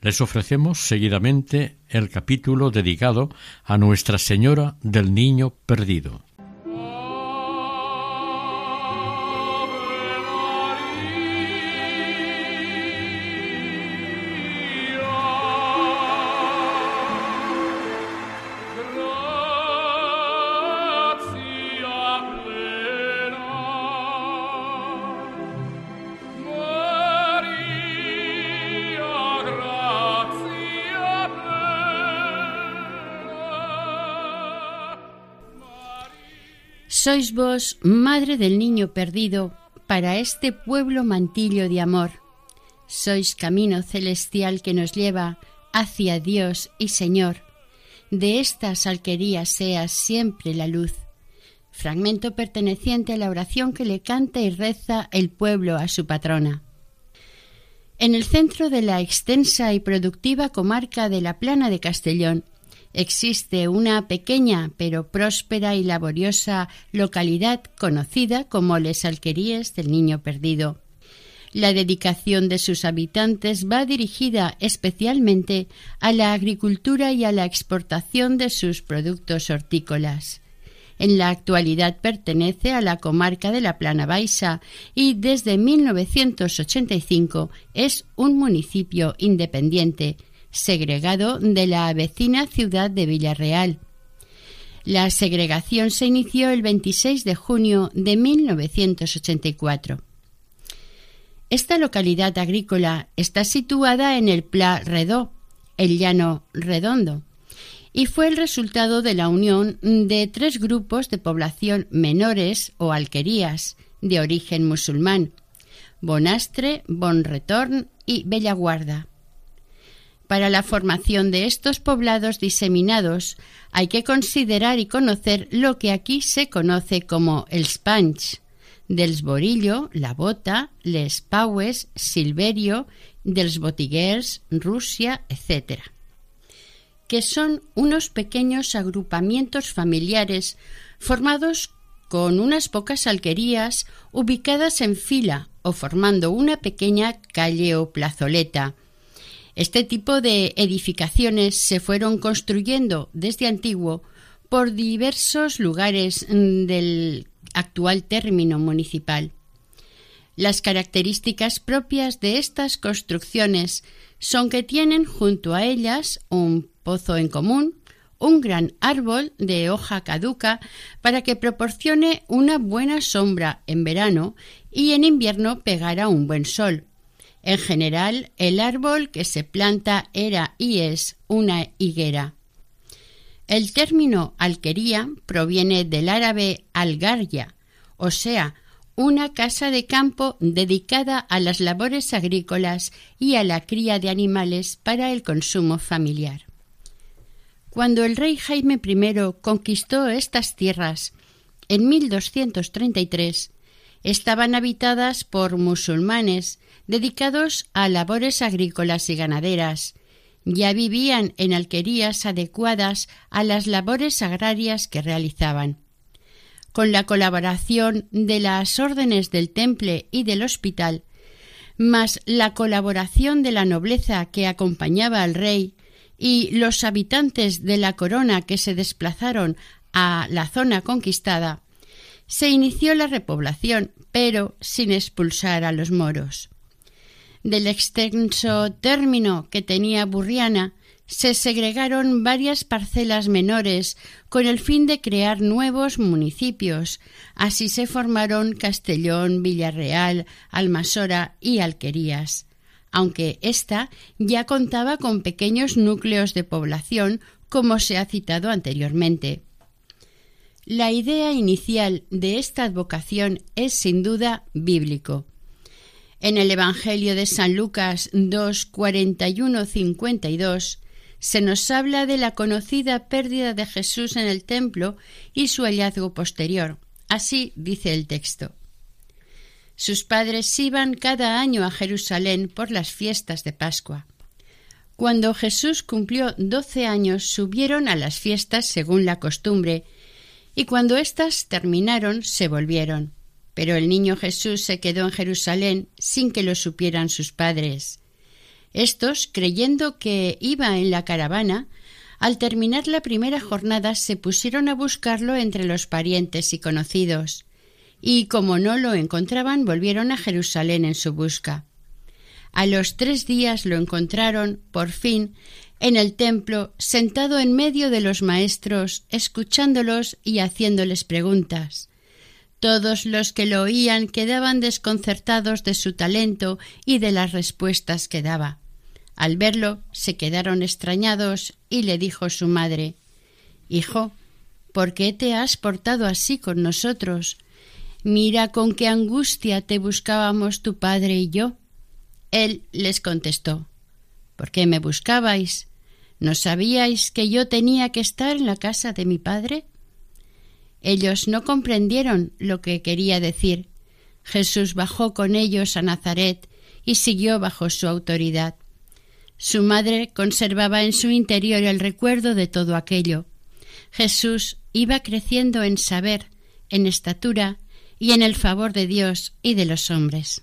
Les ofrecemos seguidamente el capítulo dedicado a Nuestra Señora del Niño Perdido. Sois vos, madre del niño perdido, para este pueblo mantillo de amor. Sois camino celestial que nos lleva hacia Dios y Señor. De estas alquerías seas siempre la luz. Fragmento perteneciente a la oración que le canta y reza el pueblo a su patrona. En el centro de la extensa y productiva comarca de la Plana de Castellón existe una pequeña pero próspera y laboriosa localidad conocida como Les Alqueríes del Niño Perdido. La dedicación de sus habitantes va dirigida especialmente a la agricultura y a la exportación de sus productos hortícolas. En la actualidad pertenece a la comarca de la Plana Baixa y desde 1985 es un municipio independiente, segregado de la vecina ciudad de Villarreal. La segregación se inició el 26 de junio de 1984. Esta localidad agrícola está situada en el Pla Redó, el llano redondo, y fue el resultado de la unión de tres grupos de población menores o alquerías de origen musulmán, Bonastre, Bonretorn y Bellaguarda. Para la formación de estos poblados diseminados hay que considerar y conocer lo que aquí se conoce como el Spanch, dels Borillo, la Bota, les Paues, Silverio, dels Botiguers, Rusia, etc., que son unos pequeños agrupamientos familiares formados con unas pocas alquerías ubicadas en fila o formando una pequeña calle o plazoleta, este tipo de edificaciones se fueron construyendo desde antiguo por diversos lugares mm, del actual término municipal. Las características propias de estas construcciones son que tienen junto a ellas un pozo en común, un gran árbol de hoja caduca para que proporcione una buena sombra en verano y en invierno pegara un buen sol, en general, el árbol que se planta era y es una higuera. El término alquería proviene del árabe algarya, o sea, una casa de campo dedicada a las labores agrícolas y a la cría de animales para el consumo familiar. Cuando el rey Jaime I conquistó estas tierras en 1233, estaban habitadas por musulmanes dedicados a labores agrícolas y ganaderas. Ya vivían en alquerías adecuadas a las labores agrarias que realizaban. Con la colaboración de las órdenes del Temple y del Hospital, más la colaboración de la nobleza que acompañaba al rey y los habitantes de la corona que se desplazaron a la zona conquistada, se inició la repoblación, pero sin expulsar a los moros del extenso término que tenía Burriana, se segregaron varias parcelas menores con el fin de crear nuevos municipios. Así se formaron Castellón, Villarreal, Almasora y Alquerías, aunque ésta ya contaba con pequeños núcleos de población, como se ha citado anteriormente. La idea inicial de esta advocación es sin duda bíblico. En el Evangelio de San Lucas 2, 41, 52 se nos habla de la conocida pérdida de Jesús en el templo y su hallazgo posterior. Así dice el texto. Sus padres iban cada año a Jerusalén por las fiestas de Pascua. Cuando Jesús cumplió doce años, subieron a las fiestas según la costumbre, y cuando éstas terminaron, se volvieron. Pero el niño Jesús se quedó en Jerusalén sin que lo supieran sus padres. Estos, creyendo que iba en la caravana, al terminar la primera jornada se pusieron a buscarlo entre los parientes y conocidos, y como no lo encontraban, volvieron a Jerusalén en su busca. A los tres días lo encontraron, por fin, en el templo, sentado en medio de los maestros, escuchándolos y haciéndoles preguntas. Todos los que lo oían quedaban desconcertados de su talento y de las respuestas que daba. Al verlo se quedaron extrañados y le dijo su madre Hijo, ¿por qué te has portado así con nosotros? Mira con qué angustia te buscábamos tu padre y yo. Él les contestó ¿Por qué me buscabais? ¿No sabíais que yo tenía que estar en la casa de mi padre? Ellos no comprendieron lo que quería decir. Jesús bajó con ellos a Nazaret y siguió bajo su autoridad. Su madre conservaba en su interior el recuerdo de todo aquello. Jesús iba creciendo en saber, en estatura y en el favor de Dios y de los hombres.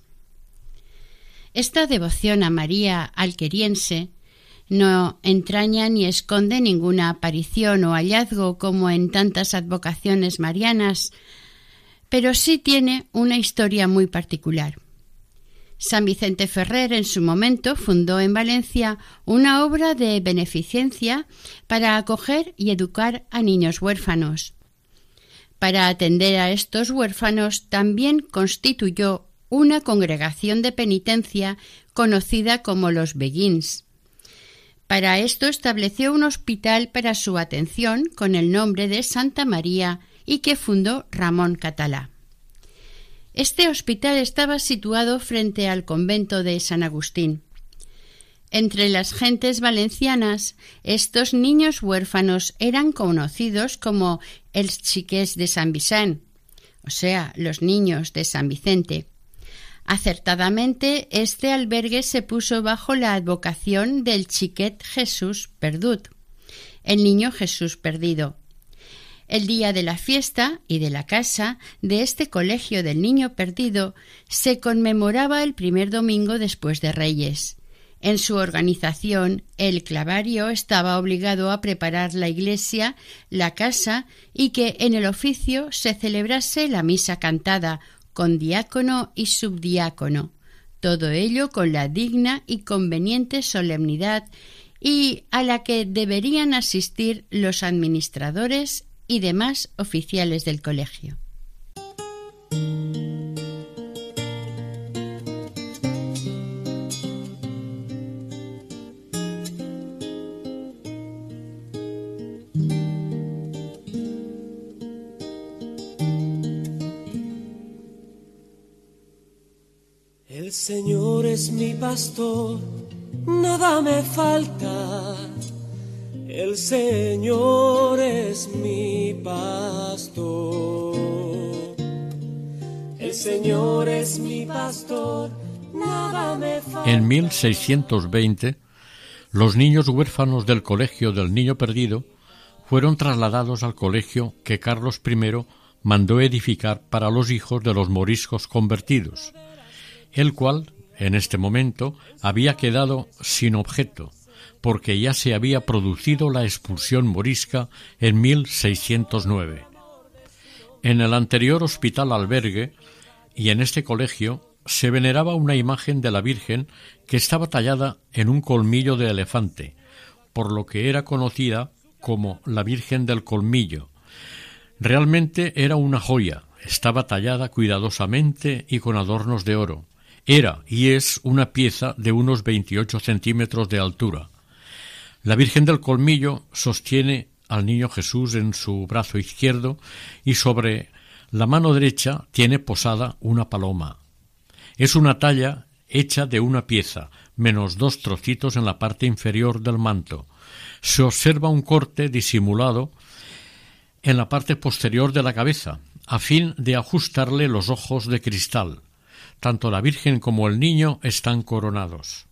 Esta devoción a María alqueriense no entraña ni esconde ninguna aparición o hallazgo como en tantas advocaciones marianas, pero sí tiene una historia muy particular. San Vicente Ferrer en su momento fundó en Valencia una obra de beneficencia para acoger y educar a niños huérfanos. Para atender a estos huérfanos también constituyó una congregación de penitencia conocida como los Beguins. Para esto estableció un hospital para su atención con el nombre de Santa María y que fundó Ramón Catalá. Este hospital estaba situado frente al convento de San Agustín. Entre las gentes valencianas, estos niños huérfanos eran conocidos como el chiqués de San Vicente, o sea, los niños de San Vicente. Acertadamente, este albergue se puso bajo la advocación del chiquet Jesús perdut, el niño Jesús perdido. El día de la fiesta y de la casa de este colegio del niño perdido se conmemoraba el primer domingo después de Reyes. En su organización, el clavario estaba obligado a preparar la iglesia, la casa y que en el oficio se celebrase la misa cantada con diácono y subdiácono, todo ello con la digna y conveniente solemnidad y a la que deberían asistir los administradores y demás oficiales del colegio. Señor es mi pastor, nada me falta. El Señor es mi pastor. El Señor es mi pastor, nada me falta. En 1620, los niños huérfanos del Colegio del Niño Perdido fueron trasladados al colegio que Carlos I mandó edificar para los hijos de los moriscos convertidos el cual, en este momento, había quedado sin objeto, porque ya se había producido la expulsión morisca en 1609. En el anterior hospital albergue y en este colegio se veneraba una imagen de la Virgen que estaba tallada en un colmillo de elefante, por lo que era conocida como la Virgen del Colmillo. Realmente era una joya, estaba tallada cuidadosamente y con adornos de oro, era y es una pieza de unos 28 centímetros de altura. La Virgen del Colmillo sostiene al niño Jesús en su brazo izquierdo y sobre la mano derecha tiene posada una paloma. Es una talla hecha de una pieza, menos dos trocitos en la parte inferior del manto. Se observa un corte disimulado en la parte posterior de la cabeza, a fin de ajustarle los ojos de cristal. Tanto la Virgen como el niño están coronados.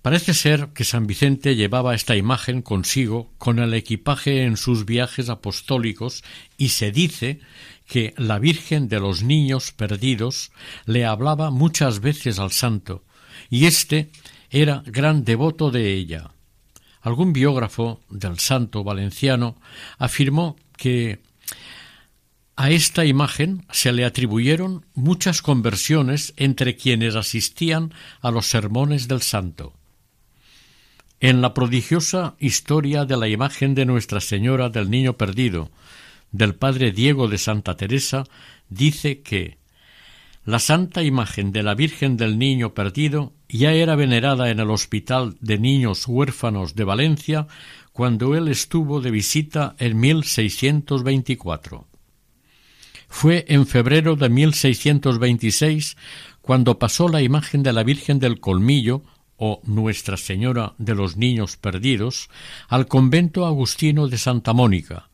Parece ser que San Vicente llevaba esta imagen consigo con el equipaje en sus viajes apostólicos y se dice que la Virgen de los Niños Perdidos le hablaba muchas veces al santo, y éste era gran devoto de ella. Algún biógrafo del santo valenciano afirmó que a esta imagen se le atribuyeron muchas conversiones entre quienes asistían a los sermones del santo. En la prodigiosa historia de la imagen de Nuestra Señora del Niño Perdido, del padre Diego de Santa Teresa, dice que la santa imagen de la Virgen del Niño Perdido ya era venerada en el Hospital de Niños Huérfanos de Valencia cuando él estuvo de visita en 1624. Fue en febrero de 1626 cuando pasó la imagen de la Virgen del Colmillo o Nuestra Señora de los Niños Perdidos al convento agustino de Santa Mónica.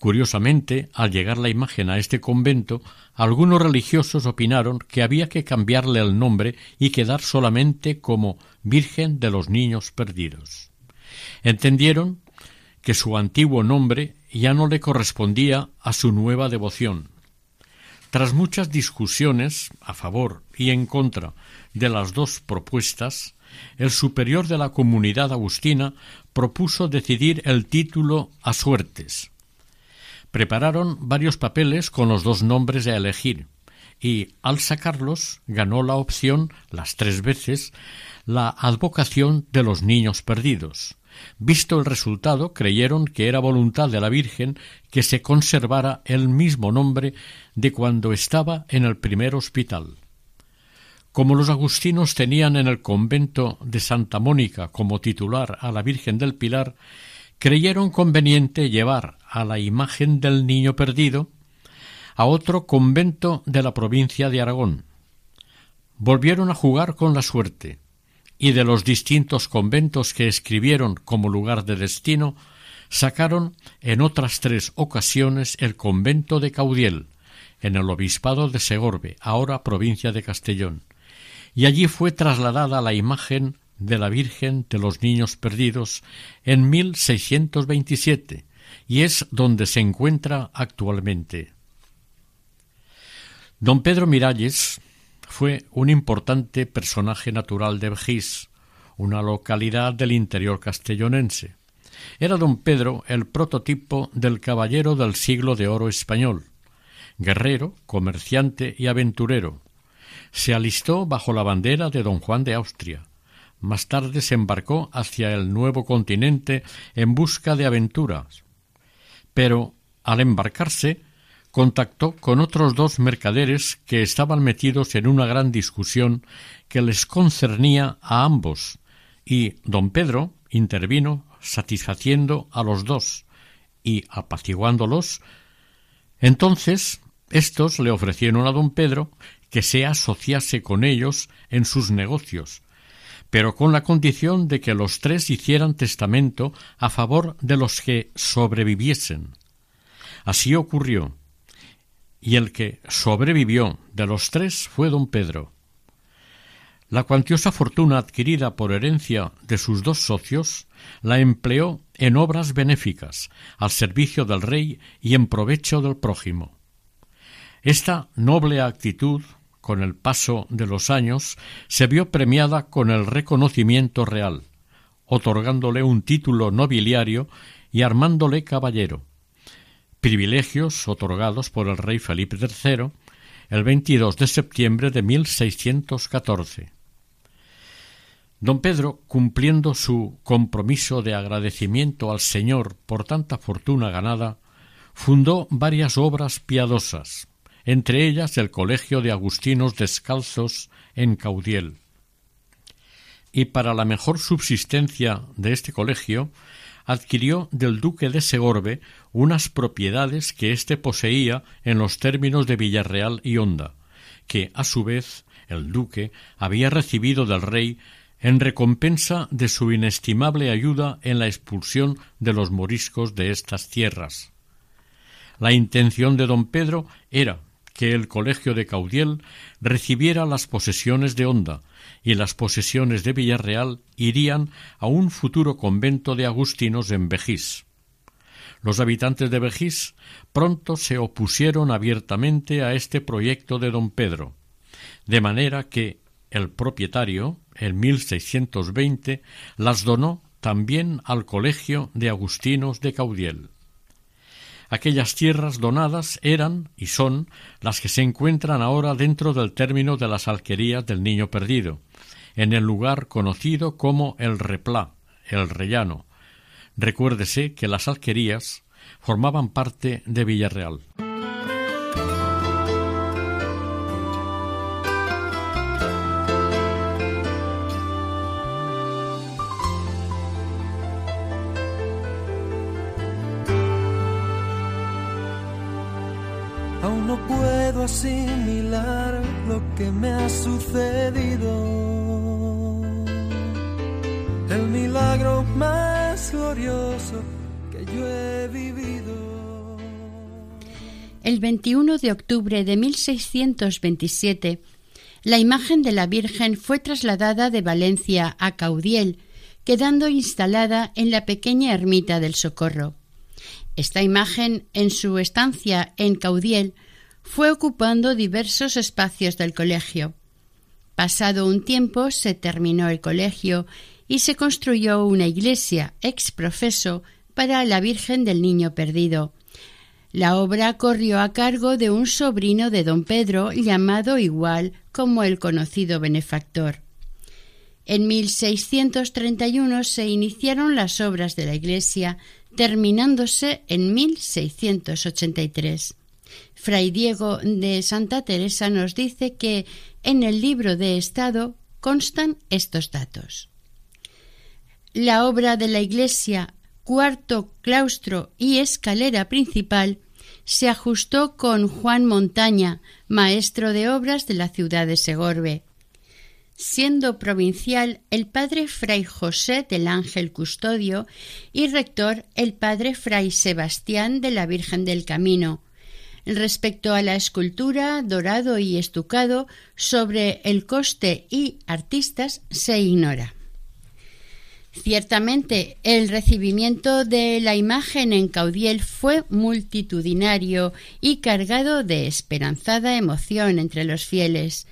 Curiosamente, al llegar la imagen a este convento, algunos religiosos opinaron que había que cambiarle el nombre y quedar solamente como Virgen de los Niños Perdidos. Entendieron que su antiguo nombre ya no le correspondía a su nueva devoción. Tras muchas discusiones a favor y en contra de las dos propuestas, el superior de la comunidad agustina propuso decidir el título a suertes. Prepararon varios papeles con los dos nombres a elegir, y al sacarlos ganó la opción las tres veces la advocación de los niños perdidos. Visto el resultado, creyeron que era voluntad de la Virgen que se conservara el mismo nombre de cuando estaba en el primer hospital. Como los agustinos tenían en el convento de Santa Mónica como titular a la Virgen del Pilar, creyeron conveniente llevar a la imagen del niño perdido a otro convento de la provincia de Aragón. Volvieron a jugar con la suerte, y de los distintos conventos que escribieron como lugar de destino, sacaron en otras tres ocasiones el convento de Caudiel, en el obispado de Segorbe, ahora provincia de Castellón y allí fue trasladada la imagen de la Virgen de los Niños Perdidos en 1627 y es donde se encuentra actualmente. Don Pedro Miralles fue un importante personaje natural de Vejís, una localidad del interior castellonense. Era don Pedro el prototipo del caballero del siglo de oro español, guerrero, comerciante y aventurero, se alistó bajo la bandera de don Juan de Austria. Más tarde se embarcó hacia el nuevo continente en busca de aventuras. Pero, al embarcarse, contactó con otros dos mercaderes que estaban metidos en una gran discusión que les concernía a ambos, y don Pedro intervino satisfaciendo a los dos y apaciguándolos. Entonces estos le ofrecieron a don Pedro que se asociase con ellos en sus negocios, pero con la condición de que los tres hicieran testamento a favor de los que sobreviviesen. Así ocurrió, y el que sobrevivió de los tres fue don Pedro. La cuantiosa fortuna adquirida por herencia de sus dos socios la empleó en obras benéficas, al servicio del rey y en provecho del prójimo. Esta noble actitud con el paso de los años, se vio premiada con el reconocimiento real, otorgándole un título nobiliario y armándole caballero, privilegios otorgados por el rey Felipe III el 22 de septiembre de 1614. Don Pedro, cumpliendo su compromiso de agradecimiento al Señor por tanta fortuna ganada, fundó varias obras piadosas, entre ellas el Colegio de Agustinos Descalzos en Caudiel. Y para la mejor subsistencia de este colegio, adquirió del duque de Segorbe unas propiedades que éste poseía en los términos de Villarreal y Honda, que, a su vez, el duque, había recibido del rey en recompensa de su inestimable ayuda en la expulsión de los moriscos de estas tierras. La intención de don Pedro era que el colegio de Caudiel recibiera las posesiones de Honda y las posesiones de Villarreal irían a un futuro convento de agustinos en Vejís. Los habitantes de Vejís pronto se opusieron abiertamente a este proyecto de don Pedro, de manera que el propietario, en 1620, las donó también al Colegio de Agustinos de Caudiel. Aquellas tierras donadas eran y son las que se encuentran ahora dentro del término de las alquerías del Niño Perdido, en el lugar conocido como el Replá, el Rellano. Recuérdese que las alquerías formaban parte de Villarreal. Sucedido. El milagro más glorioso que yo he vivido. El 21 de octubre de 1627, la imagen de la Virgen fue trasladada de Valencia a Caudiel, quedando instalada en la pequeña ermita del Socorro. Esta imagen, en su estancia en Caudiel, fue ocupando diversos espacios del colegio. Pasado un tiempo se terminó el colegio y se construyó una iglesia ex profeso para la Virgen del Niño Perdido. La obra corrió a cargo de un sobrino de don Pedro llamado igual como el conocido benefactor. En 1631 se iniciaron las obras de la iglesia terminándose en 1683. Fray Diego de Santa Teresa nos dice que en el libro de Estado constan estos datos. La obra de la iglesia, cuarto claustro y escalera principal se ajustó con Juan Montaña, maestro de obras de la ciudad de Segorbe, siendo provincial el padre Fray José del Ángel Custodio y rector el padre Fray Sebastián de la Virgen del Camino. Respecto a la escultura, dorado y estucado, sobre el coste y artistas se ignora. Ciertamente, el recibimiento de la imagen en Caudiel fue multitudinario y cargado de esperanzada emoción entre los fieles.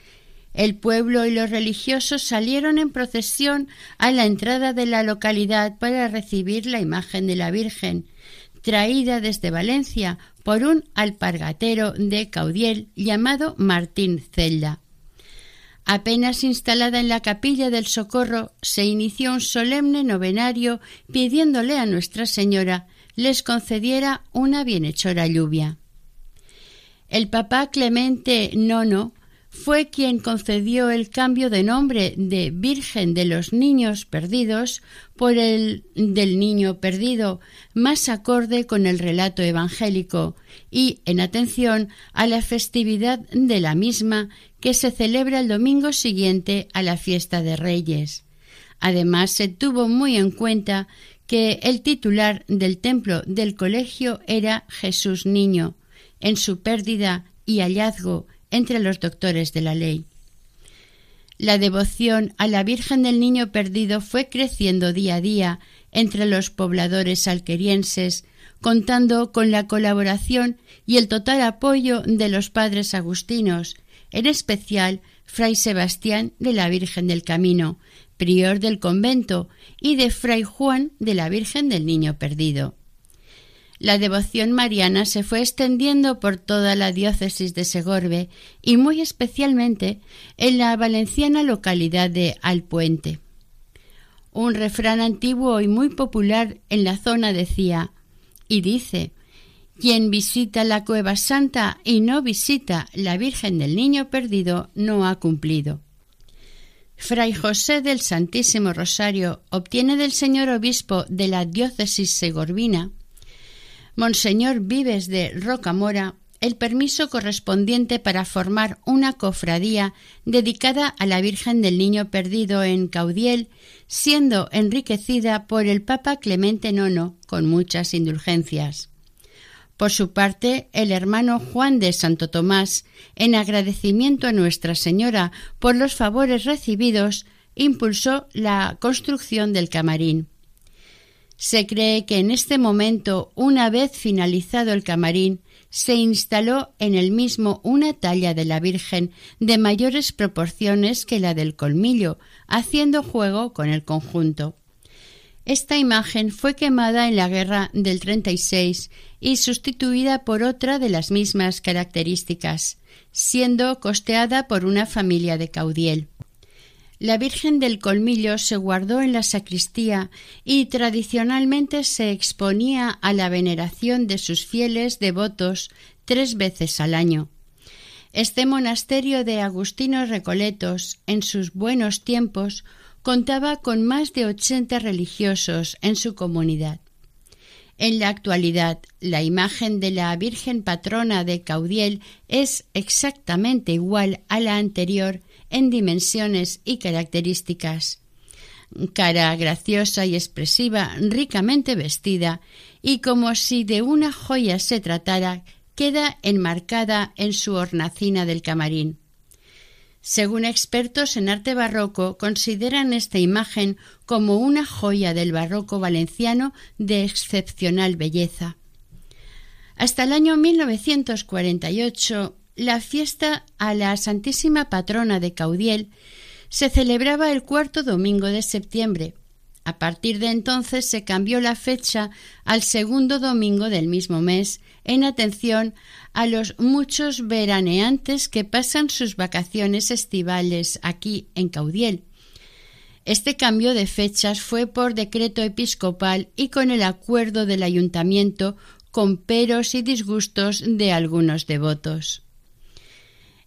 El pueblo y los religiosos salieron en procesión a la entrada de la localidad para recibir la imagen de la Virgen, traída desde Valencia por un alpargatero de Caudiel llamado Martín Celda. Apenas instalada en la capilla del Socorro, se inició un solemne novenario pidiéndole a Nuestra Señora les concediera una bienhechora lluvia. El Papa Clemente IX fue quien concedió el cambio de nombre de Virgen de los Niños Perdidos por el del Niño Perdido, más acorde con el relato evangélico y en atención a la festividad de la misma que se celebra el domingo siguiente a la fiesta de Reyes. Además, se tuvo muy en cuenta que el titular del templo del colegio era Jesús Niño, en su pérdida y hallazgo entre los doctores de la ley. La devoción a la Virgen del Niño Perdido fue creciendo día a día entre los pobladores alquerienses, contando con la colaboración y el total apoyo de los padres agustinos, en especial Fray Sebastián de la Virgen del Camino, prior del convento, y de Fray Juan de la Virgen del Niño Perdido. La devoción mariana se fue extendiendo por toda la diócesis de Segorbe y muy especialmente en la valenciana localidad de Alpuente. Un refrán antiguo y muy popular en la zona decía y dice quien visita la cueva santa y no visita la Virgen del Niño Perdido no ha cumplido. Fray José del Santísimo Rosario obtiene del señor obispo de la diócesis segorbina Monseñor Vives de Rocamora el permiso correspondiente para formar una cofradía dedicada a la Virgen del Niño Perdido en Caudiel, siendo enriquecida por el Papa Clemente IX con muchas indulgencias. Por su parte, el hermano Juan de Santo Tomás, en agradecimiento a Nuestra Señora por los favores recibidos, impulsó la construcción del camarín. Se cree que en este momento, una vez finalizado el camarín, se instaló en el mismo una talla de la Virgen de mayores proporciones que la del colmillo, haciendo juego con el conjunto. Esta imagen fue quemada en la guerra del 36 y sustituida por otra de las mismas características, siendo costeada por una familia de Caudiel. La Virgen del Colmillo se guardó en la sacristía y tradicionalmente se exponía a la veneración de sus fieles devotos tres veces al año. Este monasterio de Agustinos Recoletos, en sus buenos tiempos, contaba con más de ochenta religiosos en su comunidad. En la actualidad, la imagen de la Virgen patrona de Caudiel es exactamente igual a la anterior en dimensiones y características. Cara graciosa y expresiva, ricamente vestida, y como si de una joya se tratara, queda enmarcada en su hornacina del camarín. Según expertos en arte barroco, consideran esta imagen como una joya del barroco valenciano de excepcional belleza. Hasta el año 1948, la fiesta a la Santísima Patrona de Caudiel se celebraba el cuarto domingo de septiembre. A partir de entonces se cambió la fecha al segundo domingo del mismo mes en atención a los muchos veraneantes que pasan sus vacaciones estivales aquí en Caudiel. Este cambio de fechas fue por decreto episcopal y con el acuerdo del ayuntamiento con peros y disgustos de algunos devotos.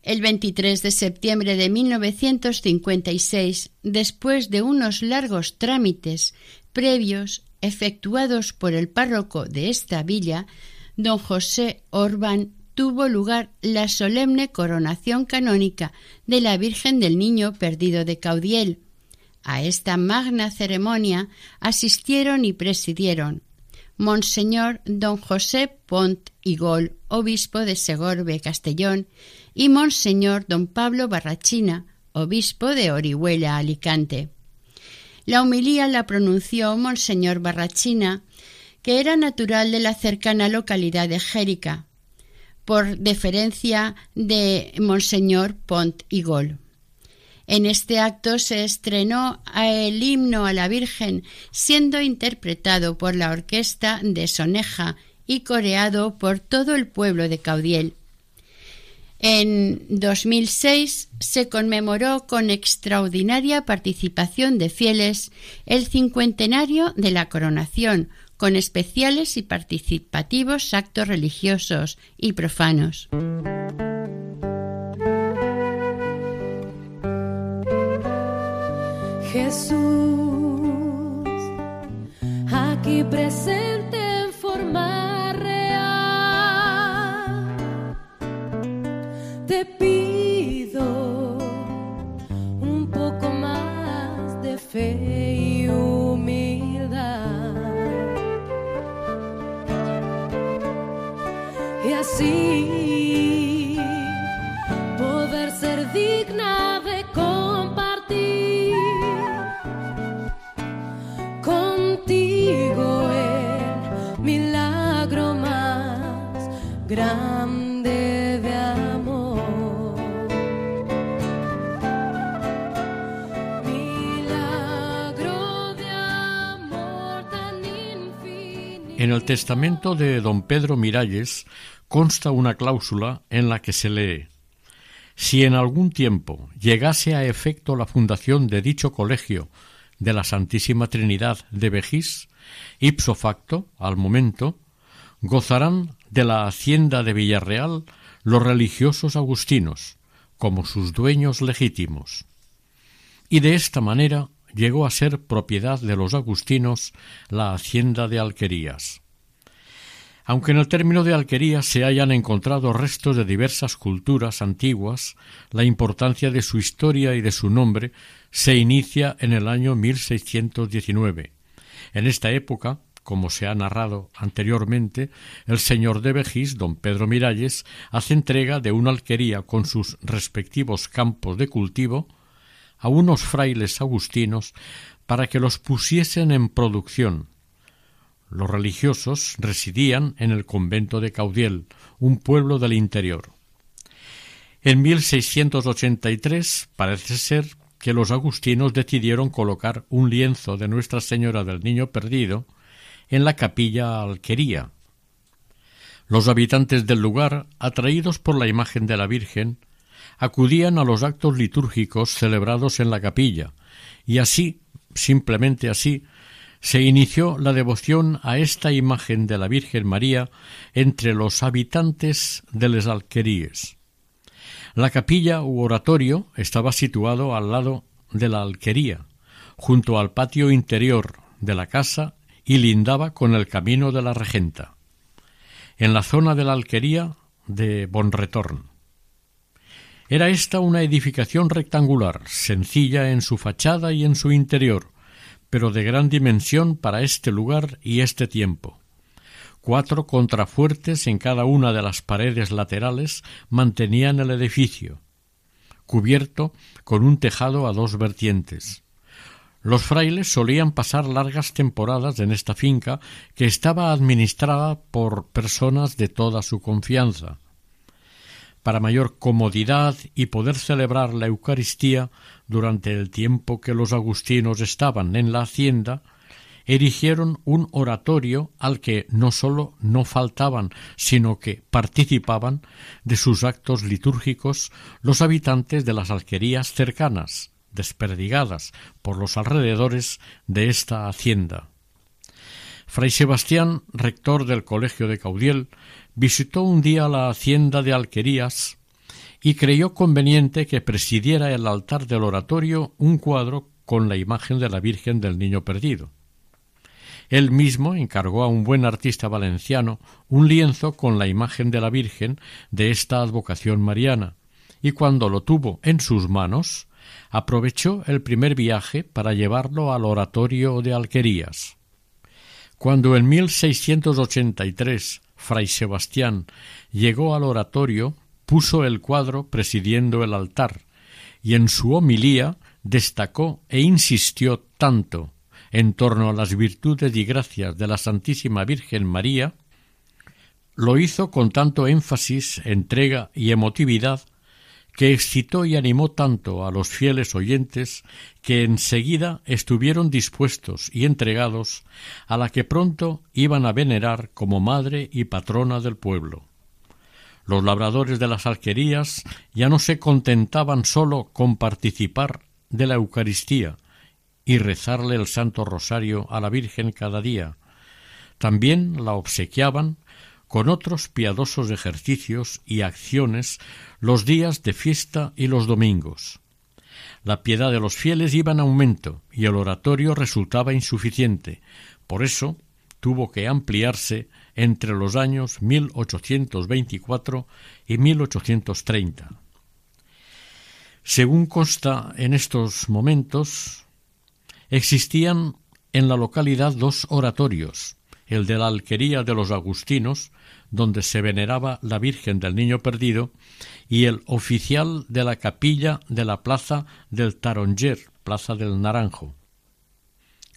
El 23 de septiembre de 1956, después de unos largos trámites previos efectuados por el párroco de esta villa, don José Orbán tuvo lugar la solemne coronación canónica de la Virgen del Niño Perdido de Caudiel. A esta magna ceremonia asistieron y presidieron Monseñor don José Pont y Gol, obispo de Segorbe, Castellón, y Monseñor don Pablo Barrachina, obispo de Orihuela, Alicante. La homilía la pronunció Monseñor Barrachina, que era natural de la cercana localidad de Jérica, por deferencia de Monseñor Pont y Gol. En este acto se estrenó el himno a la Virgen, siendo interpretado por la orquesta de Soneja y coreado por todo el pueblo de Caudiel. En 2006 se conmemoró con extraordinaria participación de fieles el cincuentenario de la coronación, con especiales y participativos actos religiosos y profanos. Jesús, aquí presente en forma más de fe y así testamento de don Pedro Miralles consta una cláusula en la que se lee si en algún tiempo llegase a efecto la fundación de dicho colegio de la Santísima Trinidad de Vejís, ipso facto, al momento, gozarán de la hacienda de Villarreal los religiosos agustinos, como sus dueños legítimos. Y de esta manera llegó a ser propiedad de los agustinos la hacienda de Alquerías. Aunque en el término de alquería se hayan encontrado restos de diversas culturas antiguas, la importancia de su historia y de su nombre se inicia en el año 1619. En esta época, como se ha narrado anteriormente, el señor de Vejís, don Pedro Miralles, hace entrega de una alquería con sus respectivos campos de cultivo a unos frailes agustinos para que los pusiesen en producción, los religiosos residían en el convento de Caudiel, un pueblo del interior. En 1683 parece ser que los agustinos decidieron colocar un lienzo de Nuestra Señora del Niño Perdido en la capilla Alquería. Los habitantes del lugar, atraídos por la imagen de la Virgen, acudían a los actos litúrgicos celebrados en la capilla, y así, simplemente así, se inició la devoción a esta imagen de la Virgen María entre los habitantes de Les Alqueríes. La capilla u oratorio estaba situado al lado de la alquería, junto al patio interior de la casa y lindaba con el camino de la regenta, en la zona de la alquería de Bonretorn. Era esta una edificación rectangular, sencilla en su fachada y en su interior, pero de gran dimensión para este lugar y este tiempo. Cuatro contrafuertes en cada una de las paredes laterales mantenían el edificio, cubierto con un tejado a dos vertientes. Los frailes solían pasar largas temporadas en esta finca que estaba administrada por personas de toda su confianza. Para mayor comodidad y poder celebrar la Eucaristía, durante el tiempo que los agustinos estaban en la hacienda, erigieron un oratorio al que no sólo no faltaban, sino que participaban de sus actos litúrgicos los habitantes de las alquerías cercanas, desperdigadas por los alrededores de esta hacienda. Fray Sebastián, rector del Colegio de Caudiel, visitó un día la hacienda de Alquerías y creyó conveniente que presidiera el altar del oratorio un cuadro con la imagen de la Virgen del Niño Perdido. Él mismo encargó a un buen artista valenciano un lienzo con la imagen de la Virgen de esta advocación mariana, y cuando lo tuvo en sus manos, aprovechó el primer viaje para llevarlo al oratorio de Alquerías. Cuando en 1683 Fray Sebastián llegó al oratorio, puso el cuadro presidiendo el altar y en su homilía destacó e insistió tanto en torno a las virtudes y gracias de la Santísima Virgen María, lo hizo con tanto énfasis, entrega y emotividad que excitó y animó tanto a los fieles oyentes que enseguida estuvieron dispuestos y entregados a la que pronto iban a venerar como madre y patrona del pueblo. Los labradores de las alquerías ya no se contentaban sólo con participar de la Eucaristía y rezarle el Santo Rosario a la Virgen cada día, también la obsequiaban con otros piadosos ejercicios y acciones los días de fiesta y los domingos. La piedad de los fieles iba en aumento y el oratorio resultaba insuficiente. Por eso tuvo que ampliarse entre los años 1824 y 1830. Según consta en estos momentos, existían en la localidad dos oratorios, el de la Alquería de los Agustinos, donde se veneraba la Virgen del Niño Perdido, y el oficial de la capilla de la Plaza del Taronger, Plaza del Naranjo.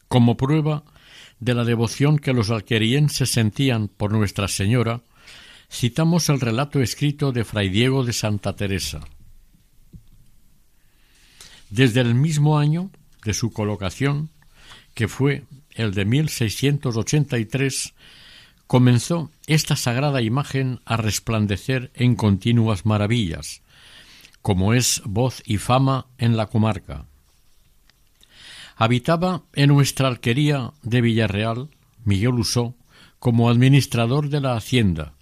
Como prueba de la devoción que los alquerienses sentían por Nuestra Señora, citamos el relato escrito de Fray Diego de Santa Teresa. Desde el mismo año de su colocación, que fue el de 1683, comenzó esta sagrada imagen a resplandecer en continuas maravillas, como es voz y fama en la comarca. Habitaba en nuestra alquería de Villarreal Miguel Usó como administrador de la hacienda,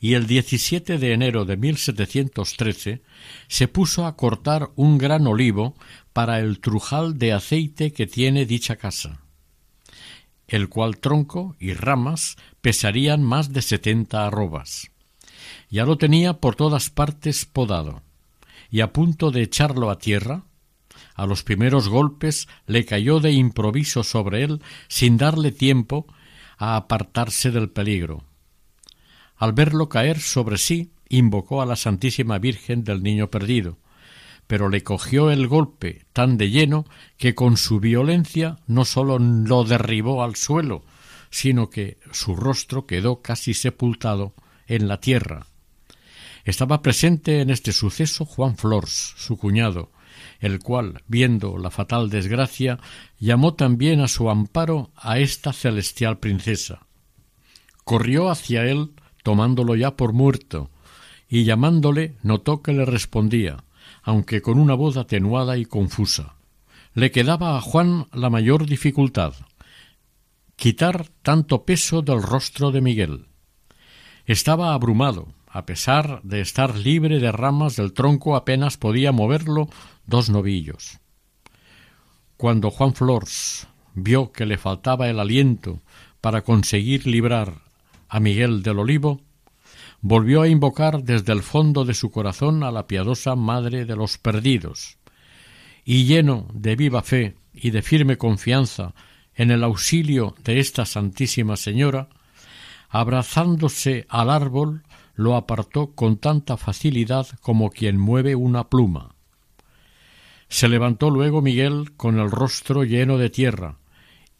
y el 17 de enero de 1713 se puso a cortar un gran olivo para el trujal de aceite que tiene dicha casa. el cual tronco y ramas pesarían más de setenta arrobas. Ya lo tenía por todas partes podado, y a punto de echarlo a tierra, a los primeros golpes le cayó de improviso sobre él sin darle tiempo a apartarse del peligro. Al verlo caer sobre sí, invocó a la Santísima Virgen del Niño Perdido, pero le cogió el golpe tan de lleno que con su violencia no sólo lo derribó al suelo, sino que su rostro quedó casi sepultado en la tierra. Estaba presente en este suceso Juan Flors, su cuñado, el cual, viendo la fatal desgracia, llamó también a su amparo a esta celestial princesa. Corrió hacia él, tomándolo ya por muerto, y llamándole notó que le respondía, aunque con una voz atenuada y confusa. Le quedaba a Juan la mayor dificultad quitar tanto peso del rostro de Miguel. Estaba abrumado, a pesar de estar libre de ramas del tronco apenas podía moverlo dos novillos. Cuando Juan Flors vio que le faltaba el aliento para conseguir librar a Miguel del Olivo, volvió a invocar desde el fondo de su corazón a la piadosa Madre de los perdidos, y lleno de viva fe y de firme confianza en el auxilio de esta Santísima Señora, abrazándose al árbol, lo apartó con tanta facilidad como quien mueve una pluma. Se levantó luego Miguel con el rostro lleno de tierra,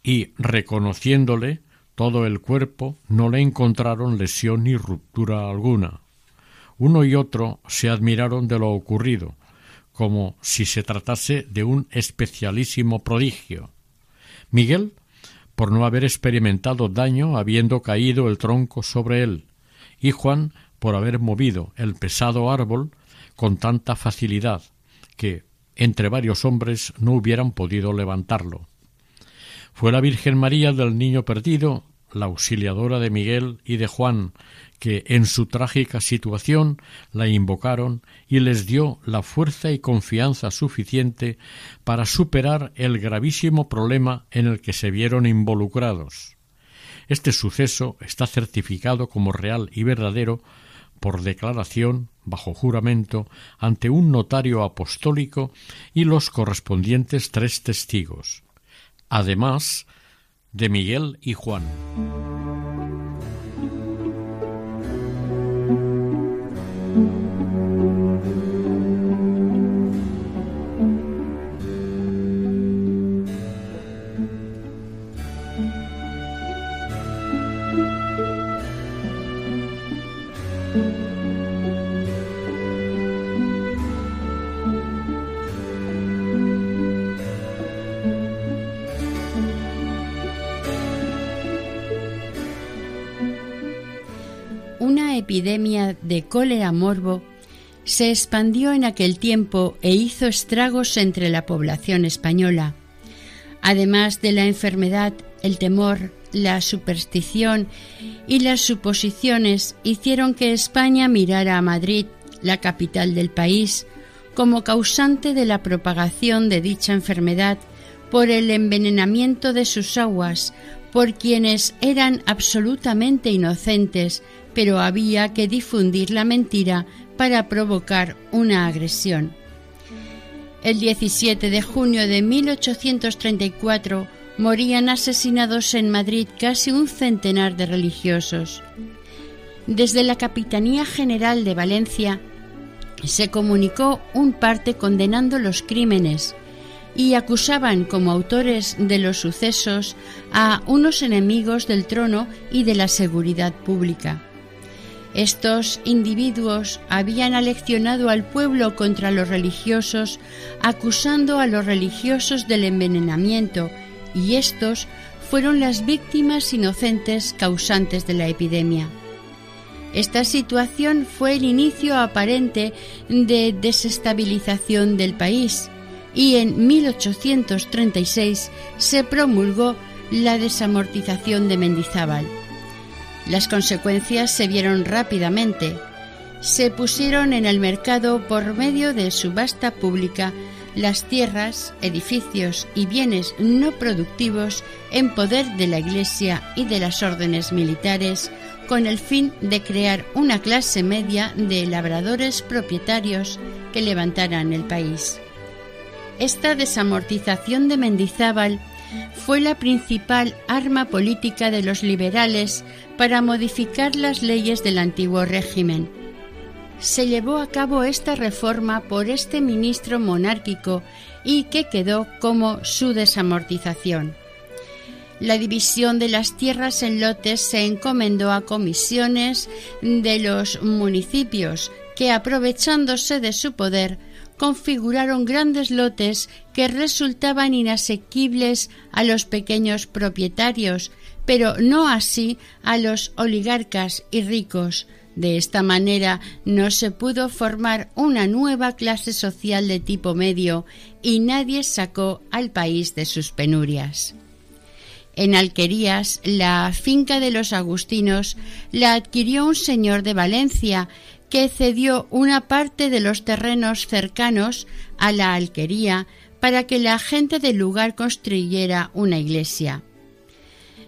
y, reconociéndole, todo el cuerpo no le encontraron lesión ni ruptura alguna. Uno y otro se admiraron de lo ocurrido, como si se tratase de un especialísimo prodigio. Miguel, por no haber experimentado daño habiendo caído el tronco sobre él, y Juan por haber movido el pesado árbol con tanta facilidad que entre varios hombres no hubieran podido levantarlo. Fue la Virgen María del Niño Perdido, la auxiliadora de Miguel y de Juan, que en su trágica situación la invocaron y les dio la fuerza y confianza suficiente para superar el gravísimo problema en el que se vieron involucrados. Este suceso está certificado como real y verdadero por declaración bajo juramento ante un notario apostólico y los correspondientes tres testigos además de Miguel y Juan. Epidemia de cólera morbo se expandió en aquel tiempo e hizo estragos entre la población española. Además de la enfermedad, el temor, la superstición y las suposiciones hicieron que España mirara a Madrid, la capital del país, como causante de la propagación de dicha enfermedad por el envenenamiento de sus aguas, por quienes eran absolutamente inocentes pero había que difundir la mentira para provocar una agresión. El 17 de junio de 1834 morían asesinados en Madrid casi un centenar de religiosos. Desde la Capitanía General de Valencia se comunicó un parte condenando los crímenes y acusaban como autores de los sucesos a unos enemigos del trono y de la seguridad pública. Estos individuos habían aleccionado al pueblo contra los religiosos, acusando a los religiosos del envenenamiento, y estos fueron las víctimas inocentes causantes de la epidemia. Esta situación fue el inicio aparente de desestabilización del país y en 1836 se promulgó la desamortización de Mendizábal. Las consecuencias se vieron rápidamente. Se pusieron en el mercado por medio de subasta pública las tierras, edificios y bienes no productivos en poder de la Iglesia y de las órdenes militares con el fin de crear una clase media de labradores propietarios que levantaran el país. Esta desamortización de Mendizábal fue la principal arma política de los liberales para modificar las leyes del antiguo régimen. Se llevó a cabo esta reforma por este ministro monárquico y que quedó como su desamortización. La división de las tierras en lotes se encomendó a comisiones de los municipios que, aprovechándose de su poder, configuraron grandes lotes que resultaban inasequibles a los pequeños propietarios, pero no así a los oligarcas y ricos. De esta manera no se pudo formar una nueva clase social de tipo medio y nadie sacó al país de sus penurias. En Alquerías, la finca de los agustinos la adquirió un señor de Valencia que cedió una parte de los terrenos cercanos a la alquería para que la gente del lugar construyera una iglesia.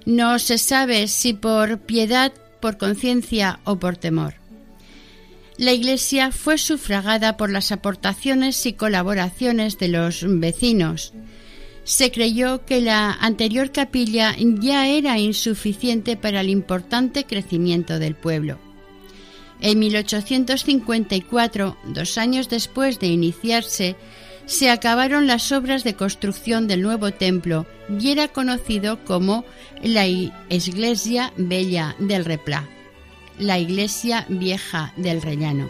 No se sabe si por piedad, por conciencia o por temor. La iglesia fue sufragada por las aportaciones y colaboraciones de los vecinos. Se creyó que la anterior capilla ya era insuficiente para el importante crecimiento del pueblo. En 1854, dos años después de iniciarse, se acabaron las obras de construcción del nuevo templo y era conocido como la Iglesia Bella del Replá, la Iglesia Vieja del Rellano.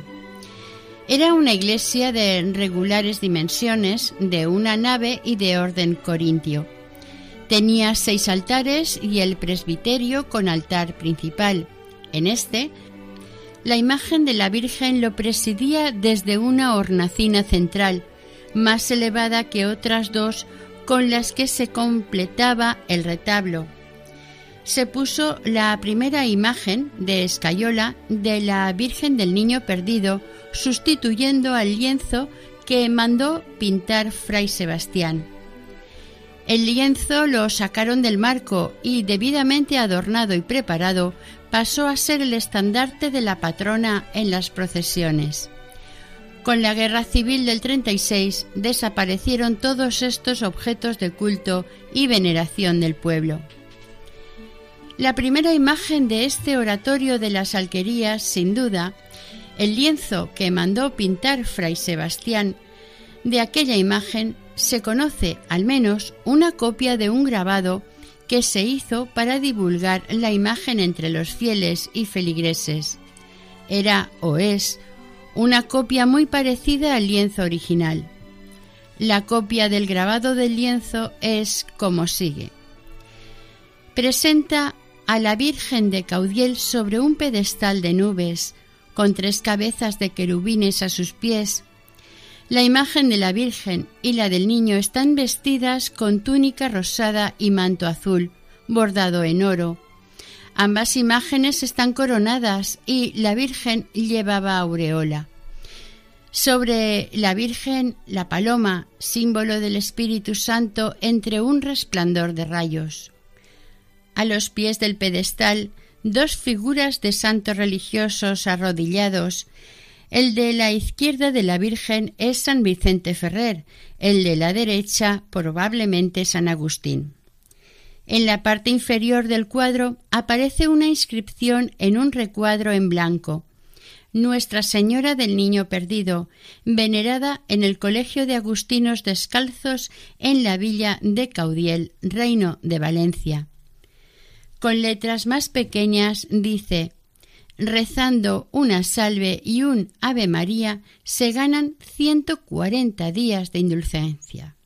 Era una iglesia de regulares dimensiones, de una nave y de orden corintio. Tenía seis altares y el presbiterio con altar principal. En este la imagen de la Virgen lo presidía desde una hornacina central, más elevada que otras dos con las que se completaba el retablo. Se puso la primera imagen de escayola de la Virgen del Niño Perdido, sustituyendo al lienzo que mandó pintar Fray Sebastián. El lienzo lo sacaron del marco y, debidamente adornado y preparado, pasó a ser el estandarte de la patrona en las procesiones. Con la guerra civil del 36 desaparecieron todos estos objetos de culto y veneración del pueblo. La primera imagen de este oratorio de las alquerías, sin duda, el lienzo que mandó pintar Fray Sebastián, de aquella imagen se conoce al menos una copia de un grabado que se hizo para divulgar la imagen entre los fieles y feligreses. Era o es una copia muy parecida al lienzo original. La copia del grabado del lienzo es como sigue. Presenta a la Virgen de Caudiel sobre un pedestal de nubes, con tres cabezas de querubines a sus pies, la imagen de la Virgen y la del niño están vestidas con túnica rosada y manto azul, bordado en oro. Ambas imágenes están coronadas y la Virgen llevaba aureola. Sobre la Virgen, la paloma, símbolo del Espíritu Santo entre un resplandor de rayos. A los pies del pedestal, dos figuras de santos religiosos arrodillados el de la izquierda de la Virgen es San Vicente Ferrer, el de la derecha probablemente San Agustín. En la parte inferior del cuadro aparece una inscripción en un recuadro en blanco. Nuestra Señora del Niño Perdido, venerada en el Colegio de Agustinos Descalzos en la villa de Caudiel, Reino de Valencia. Con letras más pequeñas dice rezando una salve y un Ave María, se ganan 140 días de indulgencia.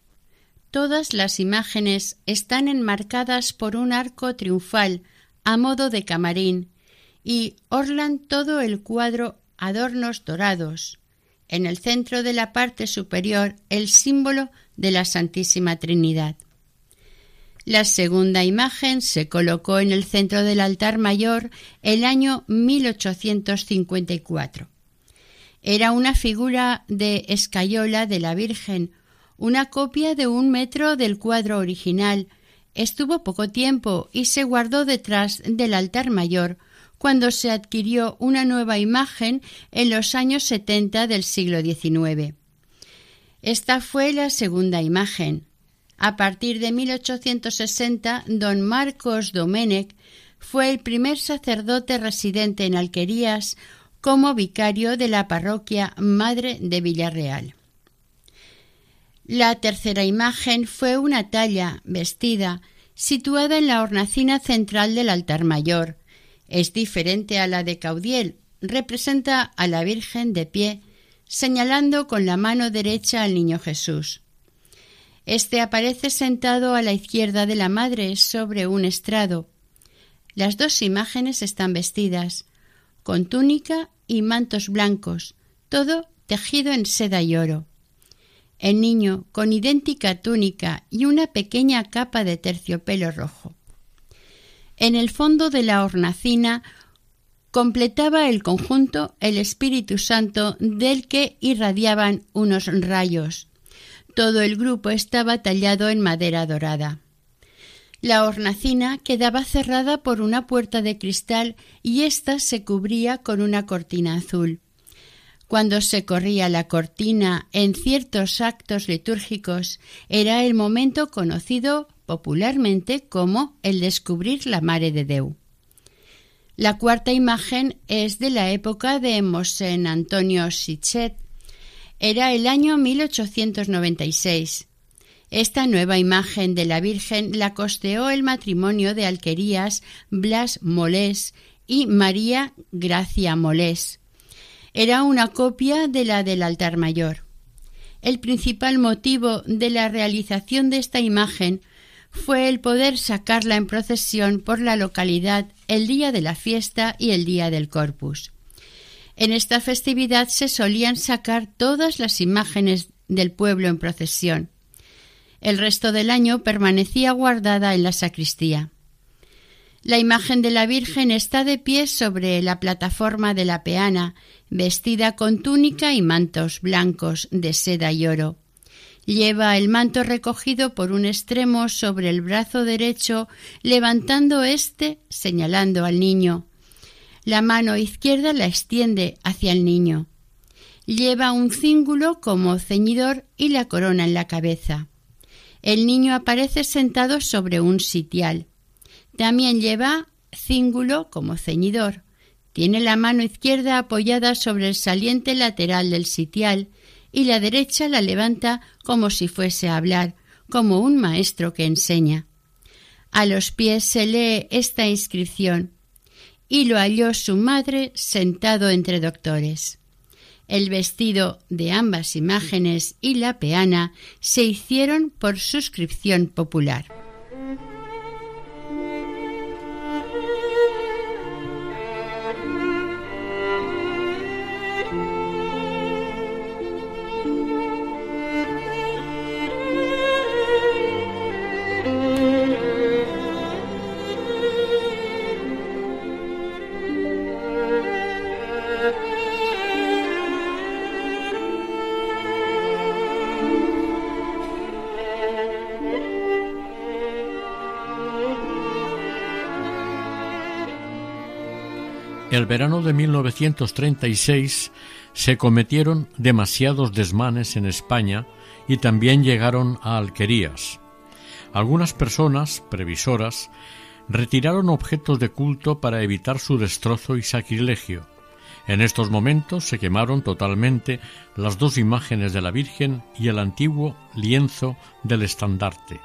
Todas las imágenes están enmarcadas por un arco triunfal a modo de camarín y orlan todo el cuadro adornos dorados. En el centro de la parte superior el símbolo de la Santísima Trinidad. La segunda imagen se colocó en el centro del altar mayor el año 1854. Era una figura de escayola de la Virgen, una copia de un metro del cuadro original. Estuvo poco tiempo y se guardó detrás del altar mayor, cuando se adquirió una nueva imagen en los años 70 del siglo XIX. Esta fue la segunda imagen. A partir de 1860, don Marcos Domenech fue el primer sacerdote residente en Alquerías como vicario de la parroquia Madre de Villarreal. La tercera imagen fue una talla vestida situada en la hornacina central del altar mayor. Es diferente a la de Caudiel, representa a la Virgen de pie, señalando con la mano derecha al Niño Jesús. Este aparece sentado a la izquierda de la Madre sobre un estrado. Las dos imágenes están vestidas, con túnica y mantos blancos, todo tejido en seda y oro. El niño con idéntica túnica y una pequeña capa de terciopelo rojo. En el fondo de la hornacina completaba el conjunto el Espíritu Santo del que irradiaban unos rayos. Todo el grupo estaba tallado en madera dorada. La hornacina quedaba cerrada por una puerta de cristal y ésta se cubría con una cortina azul. Cuando se corría la cortina en ciertos actos litúrgicos era el momento conocido popularmente como el descubrir la Mare de Deu. La cuarta imagen es de la época de Mosén Antonio Sichet. Era el año 1896. Esta nueva imagen de la Virgen la costeó el matrimonio de Alquerías Blas Molés y María Gracia Molés. Era una copia de la del altar mayor. El principal motivo de la realización de esta imagen fue el poder sacarla en procesión por la localidad el día de la fiesta y el día del Corpus. En esta festividad se solían sacar todas las imágenes del pueblo en procesión, el resto del año permanecía guardada en la sacristía. La imagen de la Virgen está de pie sobre la plataforma de la peana, vestida con túnica y mantos blancos de seda y oro. Lleva el manto recogido por un extremo sobre el brazo derecho, levantando éste señalando al niño. La mano izquierda la extiende hacia el niño. Lleva un cíngulo como ceñidor y la corona en la cabeza. El niño aparece sentado sobre un sitial. También lleva cíngulo como ceñidor. Tiene la mano izquierda apoyada sobre el saliente lateral del sitial y la derecha la levanta como si fuese a hablar, como un maestro que enseña. A los pies se lee esta inscripción y lo halló su madre sentado entre doctores. El vestido de ambas imágenes y la peana se hicieron por suscripción popular. El verano de 1936 se cometieron demasiados desmanes en España y también llegaron a alquerías. Algunas personas, previsoras, retiraron objetos de culto para evitar su destrozo y sacrilegio. En estos momentos se quemaron totalmente las dos imágenes de la Virgen y el antiguo lienzo del estandarte.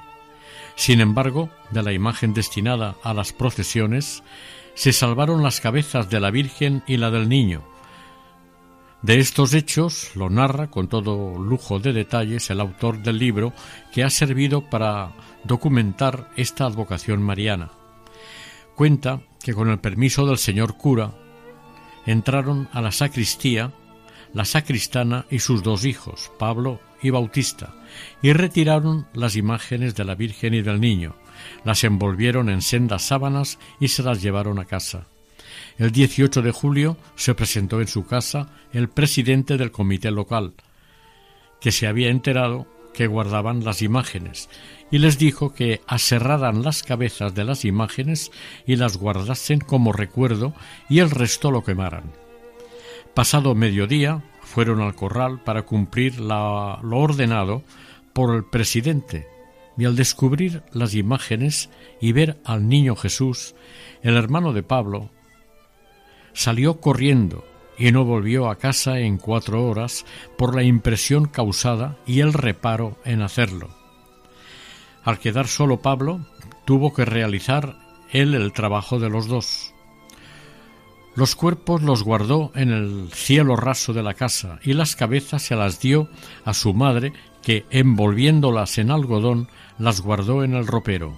Sin embargo, de la imagen destinada a las procesiones, se salvaron las cabezas de la Virgen y la del Niño. De estos hechos lo narra con todo lujo de detalles el autor del libro que ha servido para documentar esta advocación mariana. Cuenta que con el permiso del señor cura entraron a la sacristía la sacristana y sus dos hijos, Pablo y Bautista, y retiraron las imágenes de la Virgen y del Niño, las envolvieron en sendas sábanas y se las llevaron a casa. El 18 de julio se presentó en su casa el presidente del comité local, que se había enterado que guardaban las imágenes y les dijo que aserraran las cabezas de las imágenes y las guardasen como recuerdo y el resto lo quemaran. Pasado mediodía fueron al corral para cumplir lo ordenado por el presidente y al descubrir las imágenes y ver al niño Jesús, el hermano de Pablo, salió corriendo y no volvió a casa en cuatro horas por la impresión causada y el reparo en hacerlo. Al quedar solo Pablo, tuvo que realizar él el trabajo de los dos. Los cuerpos los guardó en el cielo raso de la casa y las cabezas se las dio a su madre que, envolviéndolas en algodón, las guardó en el ropero.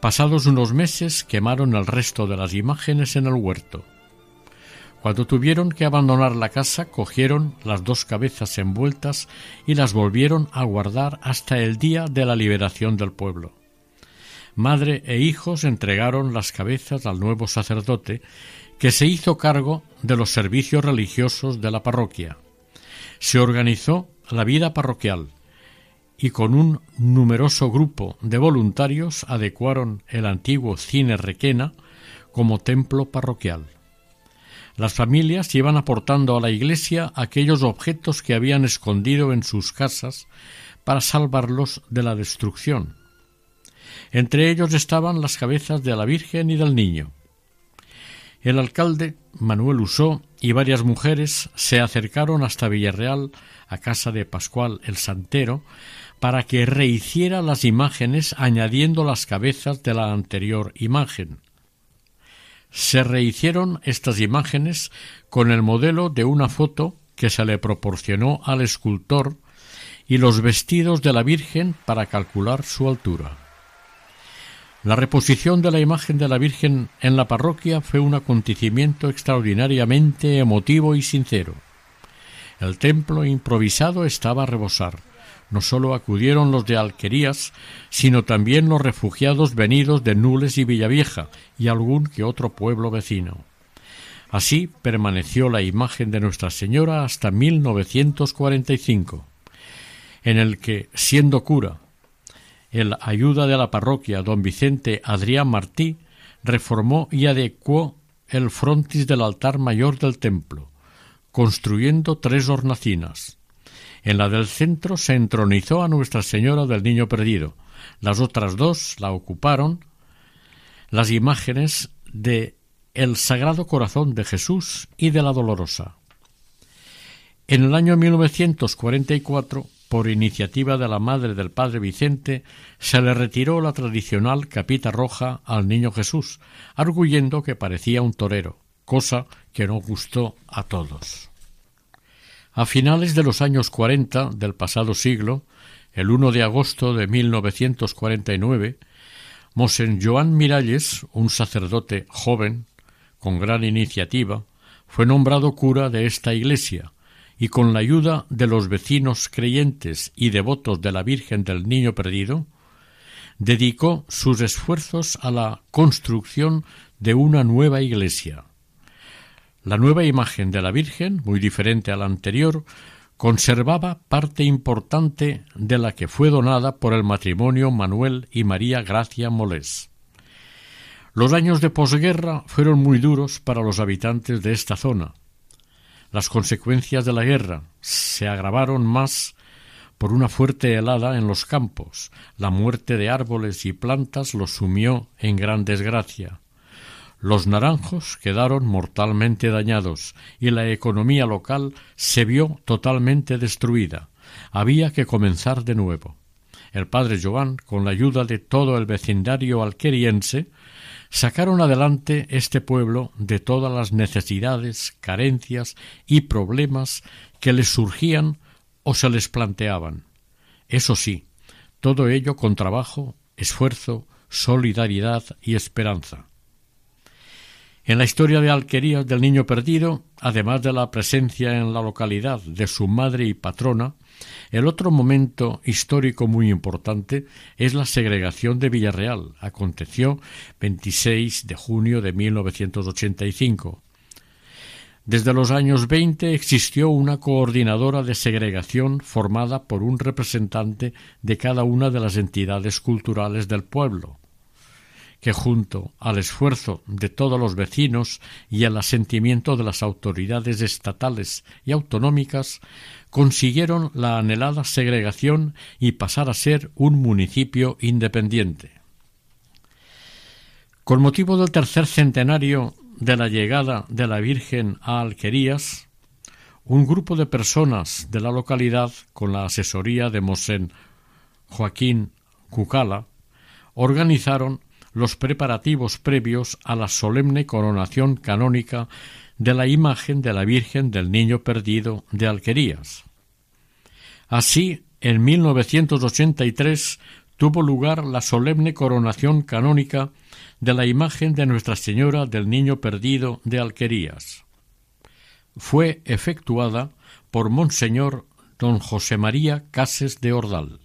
Pasados unos meses quemaron el resto de las imágenes en el huerto. Cuando tuvieron que abandonar la casa, cogieron las dos cabezas envueltas y las volvieron a guardar hasta el día de la liberación del pueblo. Madre e hijos entregaron las cabezas al nuevo sacerdote, que se hizo cargo de los servicios religiosos de la parroquia. Se organizó la vida parroquial y con un numeroso grupo de voluntarios adecuaron el antiguo cine Requena como templo parroquial. Las familias iban aportando a la iglesia aquellos objetos que habían escondido en sus casas para salvarlos de la destrucción. Entre ellos estaban las cabezas de la Virgen y del Niño. El alcalde, Manuel Usó, y varias mujeres se acercaron hasta Villarreal, a casa de Pascual el Santero, para que rehiciera las imágenes añadiendo las cabezas de la anterior imagen. Se rehicieron estas imágenes con el modelo de una foto que se le proporcionó al escultor y los vestidos de la Virgen para calcular su altura. La reposición de la imagen de la Virgen en la parroquia fue un acontecimiento extraordinariamente emotivo y sincero. El templo improvisado estaba a rebosar no sólo acudieron los de Alquerías, sino también los refugiados venidos de Nules y Villavieja y algún que otro pueblo vecino. Así permaneció la imagen de Nuestra Señora hasta 1945, en el que, siendo cura, el ayuda de la parroquia don Vicente Adrián Martí reformó y adecuó el frontis del altar mayor del templo, construyendo tres hornacinas, en la del centro se entronizó a Nuestra Señora del Niño Perdido. Las otras dos la ocuparon las imágenes de el Sagrado Corazón de Jesús y de la Dolorosa. En el año 1944, por iniciativa de la madre del padre Vicente, se le retiró la tradicional capita roja al niño Jesús, arguyendo que parecía un torero, cosa que no gustó a todos. A finales de los años cuarenta del pasado siglo, el 1 de agosto de 1949, Mosén Joan Miralles, un sacerdote joven, con gran iniciativa, fue nombrado cura de esta iglesia y con la ayuda de los vecinos creyentes y devotos de la Virgen del Niño Perdido, dedicó sus esfuerzos a la construcción de una nueva iglesia. La nueva imagen de la Virgen, muy diferente a la anterior, conservaba parte importante de la que fue donada por el matrimonio Manuel y María Gracia Molés. Los años de posguerra fueron muy duros para los habitantes de esta zona. Las consecuencias de la guerra se agravaron más por una fuerte helada en los campos. La muerte de árboles y plantas los sumió en gran desgracia. Los naranjos quedaron mortalmente dañados y la economía local se vio totalmente destruida. Había que comenzar de nuevo. El padre Joan, con la ayuda de todo el vecindario alqueriense, sacaron adelante este pueblo de todas las necesidades, carencias y problemas que les surgían o se les planteaban. Eso sí, todo ello con trabajo, esfuerzo, solidaridad y esperanza. En la historia de Alquerías del Niño Perdido, además de la presencia en la localidad de su madre y patrona, el otro momento histórico muy importante es la segregación de Villarreal. Aconteció 26 de junio de 1985. Desde los años 20 existió una coordinadora de segregación formada por un representante de cada una de las entidades culturales del pueblo, que junto al esfuerzo de todos los vecinos y al asentimiento de las autoridades estatales y autonómicas consiguieron la anhelada segregación y pasar a ser un municipio independiente. Con motivo del tercer centenario de la llegada de la Virgen a Alquerías, un grupo de personas de la localidad, con la asesoría de Mosén Joaquín Cucala, organizaron los preparativos previos a la solemne coronación canónica de la imagen de la Virgen del Niño Perdido de Alquerías. Así, en 1983 tuvo lugar la solemne coronación canónica de la imagen de Nuestra Señora del Niño Perdido de Alquerías. Fue efectuada por Monseñor don José María Cases de Ordal.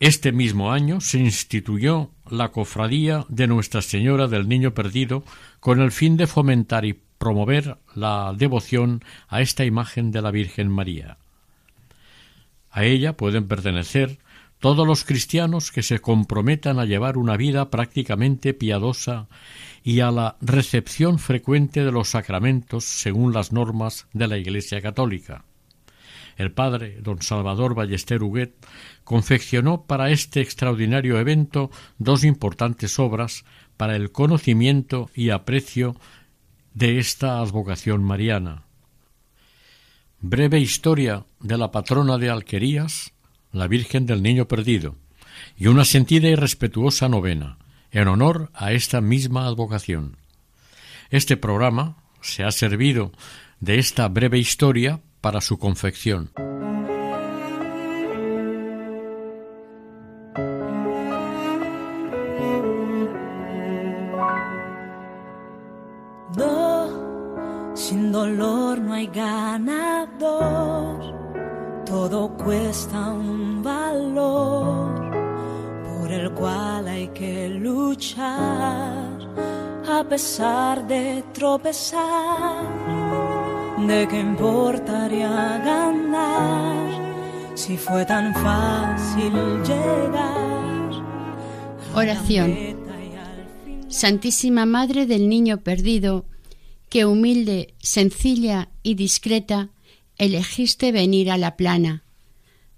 Este mismo año se instituyó la Cofradía de Nuestra Señora del Niño Perdido con el fin de fomentar y promover la devoción a esta imagen de la Virgen María. A ella pueden pertenecer todos los cristianos que se comprometan a llevar una vida prácticamente piadosa y a la recepción frecuente de los sacramentos según las normas de la Iglesia católica. El padre don Salvador Ballester Huguet confeccionó para este extraordinario evento dos importantes obras para el conocimiento y aprecio de esta advocación mariana. Breve historia de la patrona de Alquerías, la Virgen del Niño Perdido, y una sentida y respetuosa novena, en honor a esta misma advocación. Este programa se ha servido de esta breve historia para su confección. sin dolor no hay ganador todo cuesta un valor por el cual hay que luchar a pesar de tropezar. ¿De qué importaría ganar si fue tan fácil llegar? Oración. Santísima Madre del Niño Perdido, que humilde, sencilla y discreta, elegiste venir a la plana.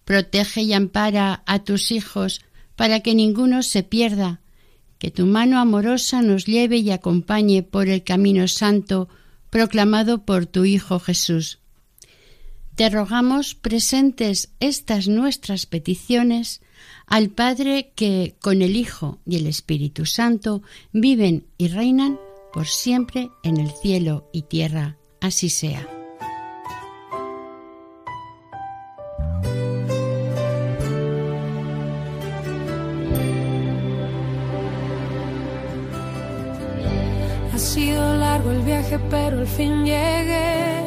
Protege y ampara a tus hijos para que ninguno se pierda, que tu mano amorosa nos lleve y acompañe por el camino santo proclamado por tu Hijo Jesús. Te rogamos presentes estas nuestras peticiones al Padre que con el Hijo y el Espíritu Santo viven y reinan por siempre en el cielo y tierra. Así sea. Sido largo el viaje, pero al fin llegué.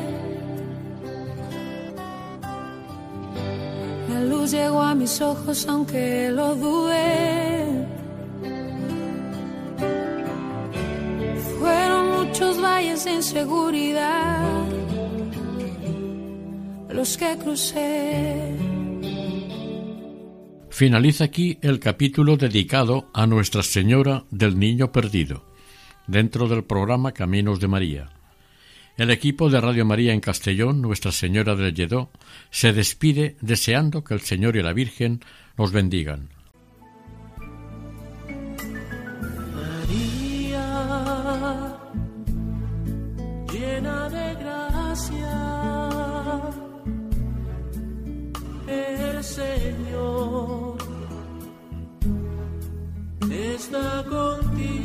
La luz llegó a mis ojos, aunque lo dudé. Fueron muchos valles de inseguridad los que crucé. Finaliza aquí el capítulo dedicado a Nuestra Señora del Niño Perdido dentro del programa Caminos de María. El equipo de Radio María en Castellón, Nuestra Señora del Lledó, se despide deseando que el Señor y la Virgen nos bendigan. María, llena de gracia, el Señor está contigo.